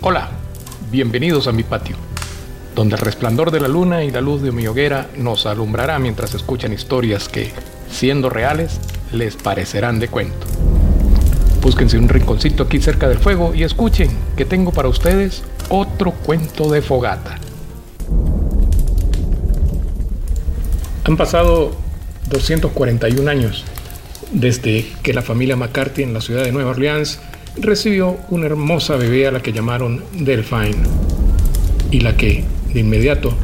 Hola, bienvenidos a mi patio, donde el resplandor de la luna y la luz de mi hoguera nos alumbrará mientras escuchan historias que, siendo reales, les parecerán de cuento. Búsquense un rinconcito aquí cerca del fuego y escuchen que tengo para ustedes otro cuento de fogata. Han pasado 241 años desde que la familia McCarthy en la ciudad de Nueva Orleans recibió una hermosa bebé a la que llamaron Delphine y la que, de inmediato,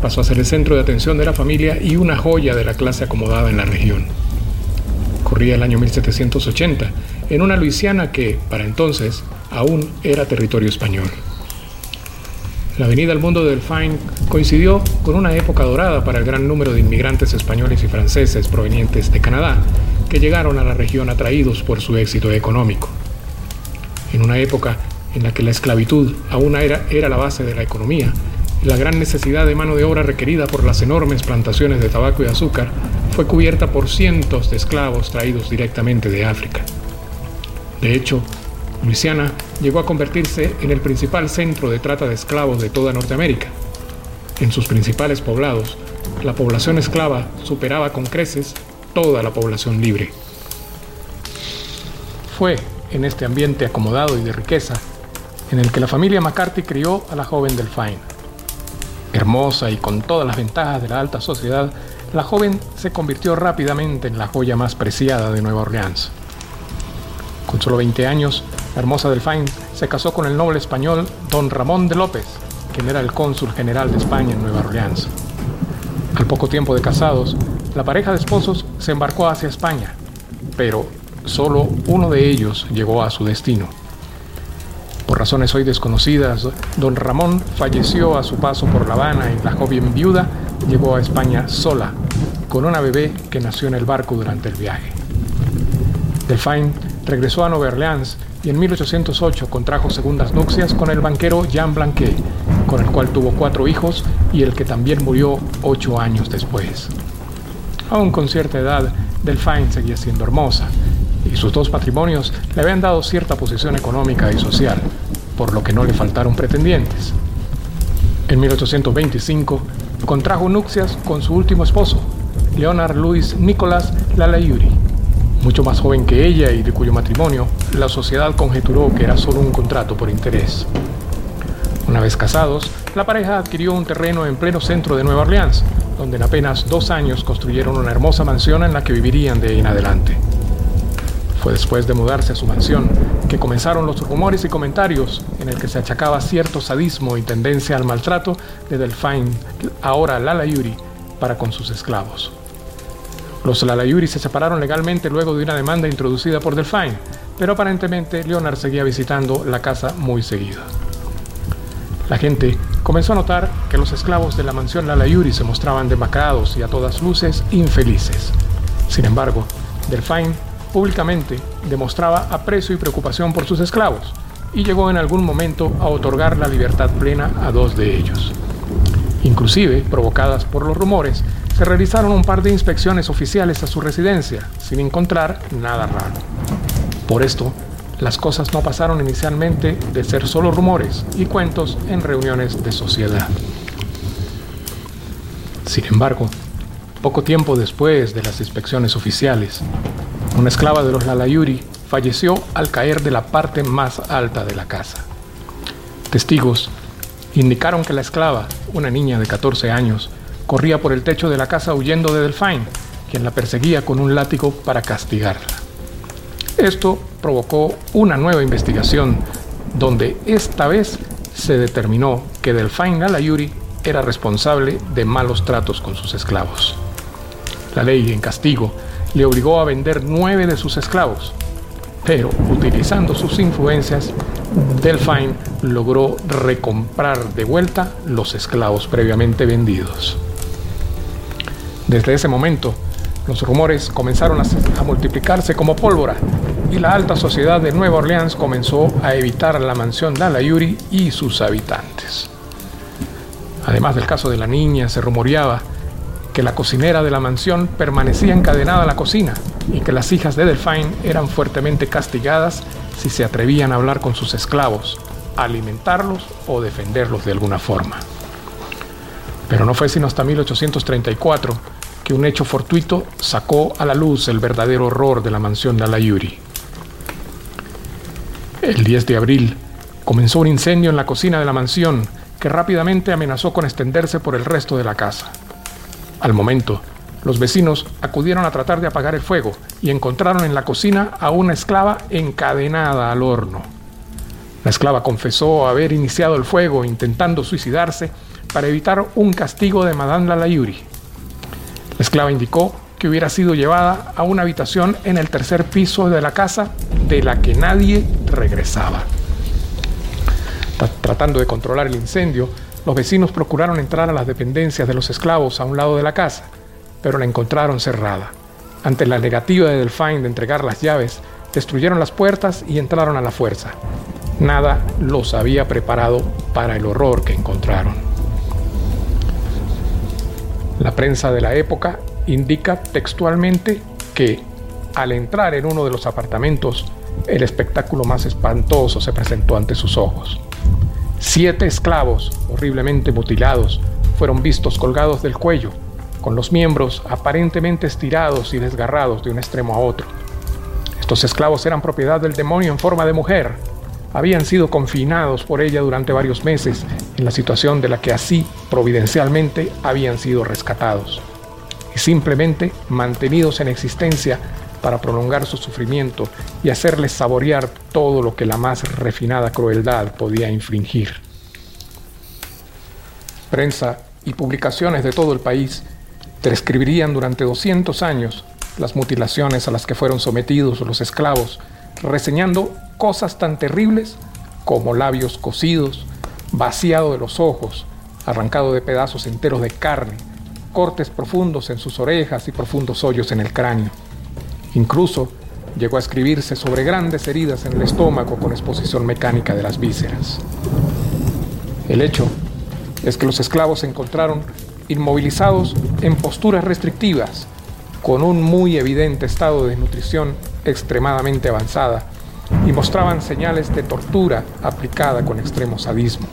pasó a ser el centro de atención de la familia y una joya de la clase acomodada en la región. Corría el año 1780, en una Luisiana que, para entonces, aún era territorio español. La venida al mundo de Delphine coincidió con una época dorada para el gran número de inmigrantes españoles y franceses provenientes de Canadá que llegaron a la región atraídos por su éxito económico en una época en la que la esclavitud aún era, era la base de la economía, la gran necesidad de mano de obra requerida por las enormes plantaciones de tabaco y azúcar fue cubierta por cientos de esclavos traídos directamente de África. De hecho, Luisiana llegó a convertirse en el principal centro de trata de esclavos de toda Norteamérica. En sus principales poblados, la población esclava superaba con creces toda la población libre. Fue en este ambiente acomodado y de riqueza, en el que la familia McCarthy crió a la joven Delphine. Hermosa y con todas las ventajas de la alta sociedad, la joven se convirtió rápidamente en la joya más preciada de Nueva Orleans. Con solo 20 años, la hermosa Delphine se casó con el noble español don Ramón de López, quien era el cónsul general de España en Nueva Orleans. Al poco tiempo de casados, la pareja de esposos se embarcó hacia España, pero Solo uno de ellos llegó a su destino. Por razones hoy desconocidas, don Ramón falleció a su paso por La Habana y la joven viuda llegó a España sola, con una bebé que nació en el barco durante el viaje. Delphine regresó a Nueva Orleans y en 1808 contrajo segundas nupcias con el banquero Jean Blanquet, con el cual tuvo cuatro hijos y el que también murió ocho años después. Aún con cierta edad, Delphine seguía siendo hermosa y sus dos patrimonios le habían dado cierta posición económica y social, por lo que no le faltaron pretendientes. En 1825 contrajo nupcias con su último esposo, Leonard Louis Nicolas Lalayuri, mucho más joven que ella y de cuyo matrimonio la sociedad conjeturó que era solo un contrato por interés. Una vez casados, la pareja adquirió un terreno en pleno centro de Nueva Orleans, donde en apenas dos años construyeron una hermosa mansión en la que vivirían de en adelante. Fue después de mudarse a su mansión que comenzaron los rumores y comentarios en el que se achacaba cierto sadismo y tendencia al maltrato de Delphine, ahora Lala Yuri, para con sus esclavos. Los Lalayuri se separaron legalmente luego de una demanda introducida por Delphine, pero aparentemente Leonard seguía visitando la casa muy seguido. La gente comenzó a notar que los esclavos de la mansión Lalayuri se mostraban demacrados y a todas luces infelices. Sin embargo, Delphine públicamente demostraba aprecio y preocupación por sus esclavos y llegó en algún momento a otorgar la libertad plena a dos de ellos. Inclusive, provocadas por los rumores, se realizaron un par de inspecciones oficiales a su residencia, sin encontrar nada raro. Por esto, las cosas no pasaron inicialmente de ser solo rumores y cuentos en reuniones de sociedad. Sin embargo, poco tiempo después de las inspecciones oficiales, una esclava de los Lalayuri falleció al caer de la parte más alta de la casa. Testigos indicaron que la esclava, una niña de 14 años, corría por el techo de la casa huyendo de Delphine, quien la perseguía con un látigo para castigarla. Esto provocó una nueva investigación, donde esta vez se determinó que Delphine Lalayuri era responsable de malos tratos con sus esclavos. La ley, en castigo, le obligó a vender nueve de sus esclavos, pero utilizando sus influencias, Delphine logró recomprar de vuelta los esclavos previamente vendidos. Desde ese momento, los rumores comenzaron a, multiplicarse como pólvora y la alta sociedad de Nueva Orleans comenzó a evitar la mansión de Alayuri y sus habitantes. Además del caso de la niña, se rumoreaba que la cocinera de la mansión permanecía encadenada a la cocina y que las hijas de Delphine eran fuertemente castigadas si se atrevían a hablar con sus esclavos, alimentarlos o defenderlos de alguna forma. Pero no fue sino hasta 1834 que un hecho fortuito sacó a la luz el verdadero horror de la mansión de Alayuri. El 10 de abril comenzó un incendio en la cocina de la mansión que rápidamente amenazó con extenderse por el resto de la casa. Al momento, los vecinos acudieron a tratar de apagar el fuego y encontraron en la cocina a una esclava encadenada al horno. La esclava confesó haber iniciado el fuego intentando suicidarse para evitar un castigo de Madame Lalayuri. La esclava indicó que hubiera sido llevada a una habitación en el tercer piso de la casa de la que nadie regresaba. Tratando de controlar el incendio, los vecinos procuraron entrar a las dependencias de los esclavos a un lado de la casa, pero la encontraron cerrada. Ante la negativa de Delphine de entregar las llaves, destruyeron las puertas y entraron a la fuerza. Nada los había preparado para el horror que encontraron. La prensa de la época indica textualmente que al entrar en uno de los apartamentos, el espectáculo más espantoso se presentó ante sus ojos. Siete esclavos, horriblemente mutilados, fueron vistos colgados del cuello, con los miembros aparentemente estirados y desgarrados de un extremo a otro. Estos esclavos eran propiedad del demonio en forma de mujer. Habían sido confinados por ella durante varios meses en la situación de la que así providencialmente habían sido rescatados y simplemente mantenidos en existencia para prolongar su sufrimiento y hacerles saborear todo lo que la más refinada crueldad podía infringir. Prensa y publicaciones de todo el país describirían durante 200 años las mutilaciones a las que fueron sometidos los esclavos, reseñando cosas tan terribles como labios cocidos, vaciado de los ojos, arrancado de pedazos enteros de carne, cortes profundos en sus orejas y profundos hoyos en el cráneo. Incluso llegó a escribirse sobre grandes heridas en el estómago con exposición mecánica de las vísceras. El hecho es que los esclavos se encontraron inmovilizados en posturas restrictivas, con un muy evidente estado de desnutrición extremadamente avanzada y mostraban señales de tortura aplicada con extremo sadismo.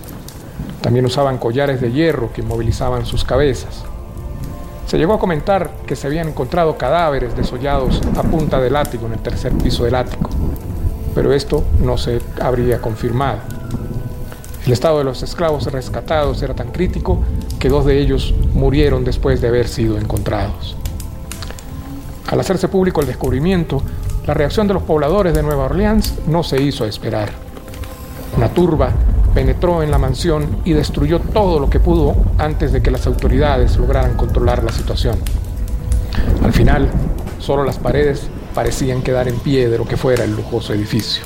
También usaban collares de hierro que inmovilizaban sus cabezas. Se llegó a comentar que se habían encontrado cadáveres desollados a punta de látigo en el tercer piso del ático, pero esto no se habría confirmado. El estado de los esclavos rescatados era tan crítico que dos de ellos murieron después de haber sido encontrados. Al hacerse público el descubrimiento, la reacción de los pobladores de Nueva Orleans no se hizo esperar. Una turba penetró en la mansión y destruyó todo lo que pudo antes de que las autoridades lograran controlar la situación. Al final, solo las paredes parecían quedar en pie de lo que fuera el lujoso edificio.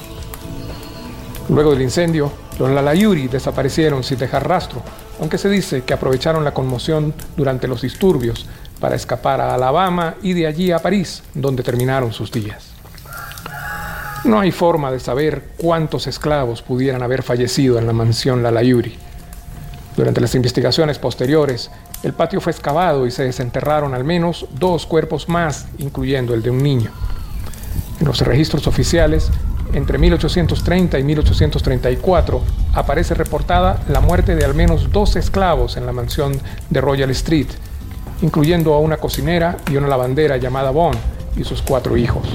Luego del incendio, los Lalayuri desaparecieron sin dejar rastro, aunque se dice que aprovecharon la conmoción durante los disturbios para escapar a Alabama y de allí a París, donde terminaron sus días. No hay forma de saber cuántos esclavos pudieran haber fallecido en la mansión Lalayuri. Durante las investigaciones posteriores, el patio fue excavado y se desenterraron al menos dos cuerpos más, incluyendo el de un niño. En los registros oficiales, entre 1830 y 1834, aparece reportada la muerte de al menos dos esclavos en la mansión de Royal Street, incluyendo a una cocinera y una lavandera llamada Bond y sus cuatro hijos.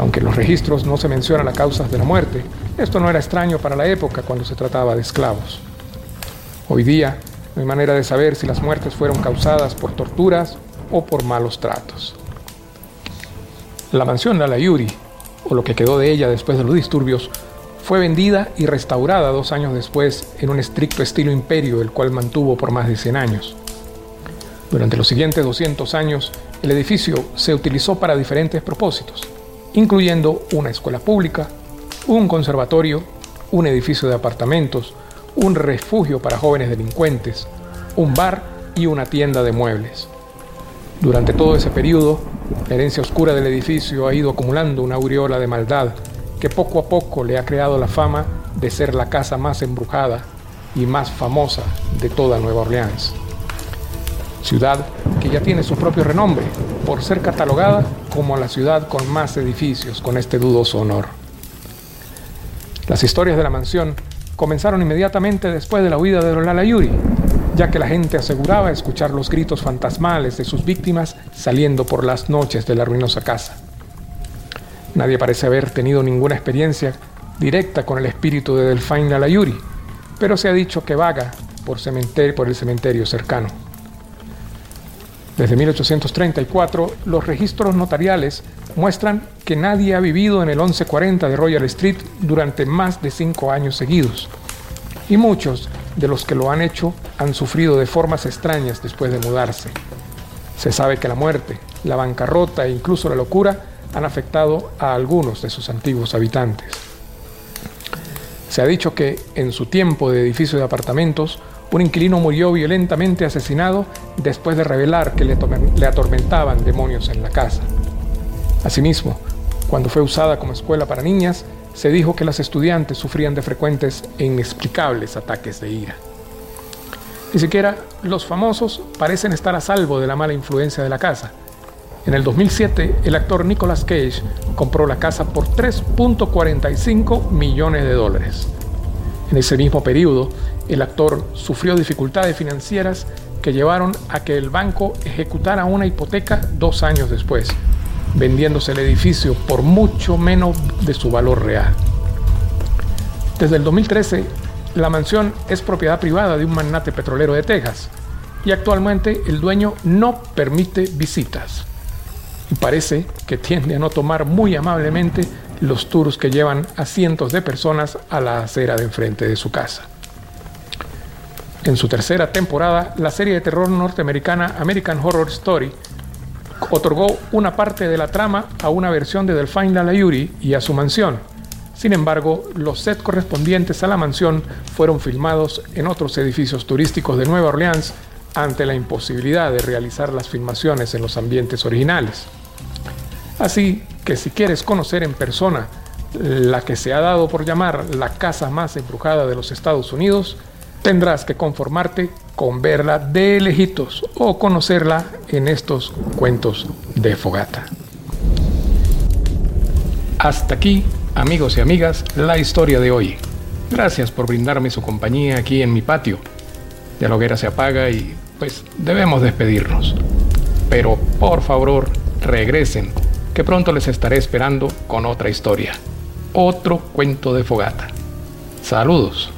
Aunque en los registros no se mencionan las causas de la muerte, esto no era extraño para la época cuando se trataba de esclavos. Hoy día no hay manera de saber si las muertes fueron causadas por torturas o por malos tratos. La mansión Lalayuri, o lo que quedó de ella después de los disturbios, fue vendida y restaurada dos años después en un estricto estilo imperio, el cual mantuvo por más de 100 años. Durante los siguientes 200 años, el edificio se utilizó para diferentes propósitos incluyendo una escuela pública, un conservatorio, un edificio de apartamentos, un refugio para jóvenes delincuentes, un bar y una tienda de muebles. Durante todo ese periodo, la herencia oscura del edificio ha ido acumulando una aureola de maldad que poco a poco le ha creado la fama de ser la casa más embrujada y más famosa de toda Nueva Orleans ciudad que ya tiene su propio renombre por ser catalogada como la ciudad con más edificios con este dudoso honor. Las historias de la mansión comenzaron inmediatamente después de la huida de Lola Yuri, ya que la gente aseguraba escuchar los gritos fantasmales de sus víctimas saliendo por las noches de la ruinosa casa. Nadie parece haber tenido ninguna experiencia directa con el espíritu de Delphine Lalayuri, pero se ha dicho que vaga por, por el cementerio cercano. Desde 1834, los registros notariales muestran que nadie ha vivido en el 1140 de Royal Street durante más de cinco años seguidos, y muchos de los que lo han hecho han sufrido de formas extrañas después de mudarse. Se sabe que la muerte, la bancarrota e incluso la locura han afectado a algunos de sus antiguos habitantes. Se ha dicho que en su tiempo de edificio de apartamentos, un inquilino murió violentamente asesinado después de revelar que le, atormentaban demonios en la casa. Asimismo, cuando fue usada como escuela para niñas, se dijo que las estudiantes sufrían de frecuentes e inexplicables ataques de ira. Ni siquiera los famosos parecen estar a salvo de la mala influencia de la casa, en el 2007, el actor Nicolas Cage compró la casa por 3.45 millones de dólares. En ese mismo periodo, el actor sufrió dificultades financieras que llevaron a que el banco ejecutara una hipoteca dos años después, vendiéndose el edificio por mucho menos de su valor real. Desde el 2013, la mansión es propiedad privada de un magnate petrolero de Texas y actualmente el dueño no permite visitas y parece que tiende a no tomar muy amablemente los tours que llevan a cientos de personas a la acera de enfrente de su casa. En su tercera temporada, la serie de terror norteamericana American Horror Story otorgó una parte de la trama a una versión de Delphine Lalayuri y a su mansión. Sin embargo, los sets correspondientes a la mansión fueron filmados en otros edificios turísticos de Nueva Orleans ante la imposibilidad de realizar las filmaciones en los ambientes originales. Así que si quieres conocer en persona la que se ha dado por llamar la casa más embrujada de los Estados Unidos, tendrás que conformarte con verla de lejitos o conocerla en estos cuentos de fogata. Hasta aquí, amigos y amigas, la historia de hoy. Gracias por brindarme su compañía aquí en mi patio. Ya la hoguera se apaga y pues debemos despedirnos. Pero por favor, regresen que pronto les estaré esperando con otra historia, otro cuento de fogata. Saludos.